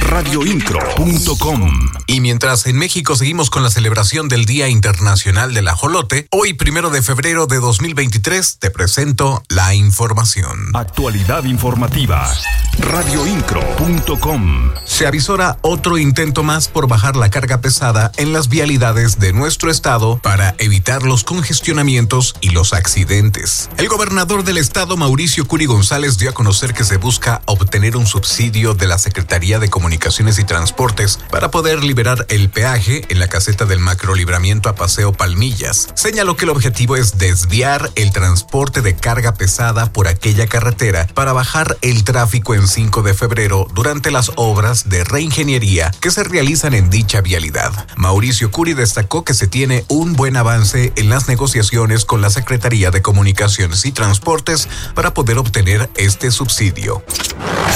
radioincro.com. Y mientras en México seguimos con la celebración del Día Internacional del Ajolote, hoy primero de febrero de 2023 te presento la información. Actualidad informativa. radioincro.com. Se avisora otro intento más por bajar la carga pesada en las vialidades de nuestro estado para evitar los congestionamientos y los accidentes. El gobernador del estado, Mauricio Curi González, dio a conocer que se busca obtener un subsidio de la Secretaría de Comunicaciones y Transportes para poder liberar el peaje en la caseta del macrolibramiento a Paseo Palmillas. Señaló que el objetivo es desviar el transporte de carga pesada por aquella carretera para bajar el tráfico en 5 de febrero durante las obras de reingeniería que se realizan en dicha vialidad. Mauricio Curi destacó que se tiene un buen avance en las negociaciones con la Secretaría de Comunicaciones y Transportes para poder obtener este subsidio.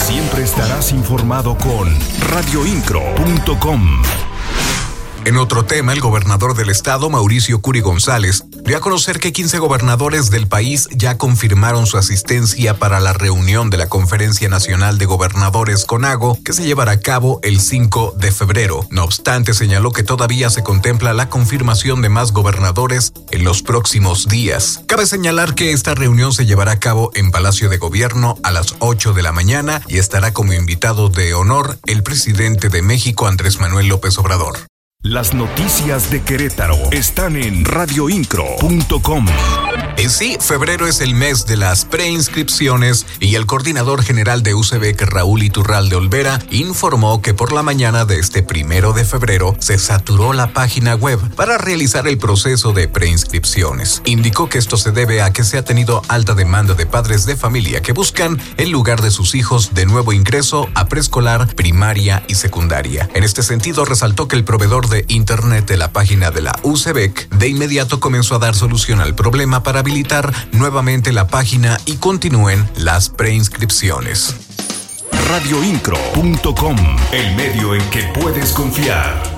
Siempre estarás informado con radioincro.com. En otro tema, el gobernador del estado, Mauricio Curi González, dio a conocer que 15 gobernadores del país ya confirmaron su asistencia para la reunión de la Conferencia Nacional de Gobernadores CONAGO que se llevará a cabo el 5 de febrero. No obstante, señaló que todavía se contempla la confirmación de más gobernadores en los próximos días. Cabe señalar que esta reunión se llevará a cabo en Palacio de Gobierno a las 8 de la mañana y estará como invitado de honor el presidente de México, Andrés Manuel López Obrador. Las noticias de Querétaro están en radioincro.com. En sí, febrero es el mes de las preinscripciones y el coordinador general de UCBEC, Raúl Iturral de Olvera, informó que por la mañana de este primero de febrero se saturó la página web para realizar el proceso de preinscripciones. Indicó que esto se debe a que se ha tenido alta demanda de padres de familia que buscan el lugar de sus hijos de nuevo ingreso a preescolar, primaria y secundaria. En este sentido, resaltó que el proveedor de Internet de la página de la UCBEC de inmediato comenzó a dar solución al problema para habilitar nuevamente la página y continúen las preinscripciones. Radioincro.com, el medio en que puedes confiar.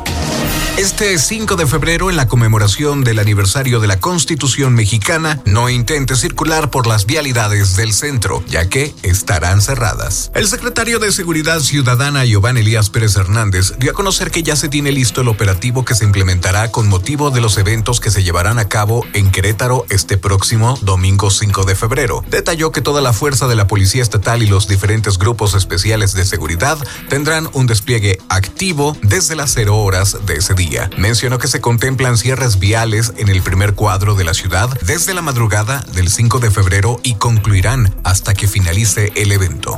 Este 5 de febrero, en la conmemoración del aniversario de la Constitución mexicana, no intente circular por las vialidades del centro, ya que estarán cerradas. El secretario de Seguridad Ciudadana, Giovanni Elías Pérez Hernández, dio a conocer que ya se tiene listo el operativo que se implementará con motivo de los eventos que se llevarán a cabo en Querétaro este próximo domingo 5 de febrero. Detalló que toda la fuerza de la Policía Estatal y los diferentes grupos especiales de seguridad tendrán un despliegue activo desde las 0 horas de ese día Mencionó que se contemplan cierres viales en el primer cuadro de la ciudad desde la madrugada del 5 de febrero y concluirán hasta que finalice el evento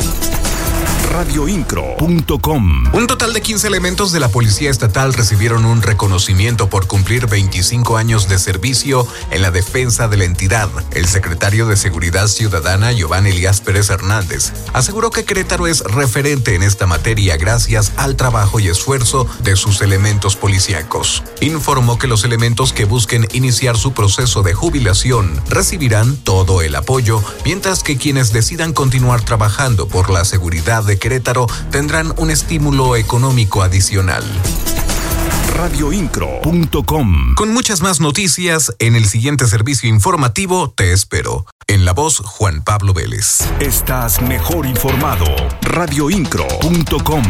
radioincro.com. Un total de 15 elementos de la Policía Estatal recibieron un reconocimiento por cumplir 25 años de servicio en la defensa de la entidad. El secretario de Seguridad Ciudadana, Giovanni Elías Pérez Hernández, aseguró que Querétaro es referente en esta materia gracias al trabajo y esfuerzo de sus elementos policíacos. Informó que los elementos que busquen iniciar su proceso de jubilación recibirán todo el apoyo, mientras que quienes decidan continuar trabajando por la seguridad de Querétaro tendrán un estímulo económico adicional radioincro.com. Con muchas más noticias, en el siguiente servicio informativo te espero. En la voz, Juan Pablo Vélez. Estás mejor informado. radioincro.com.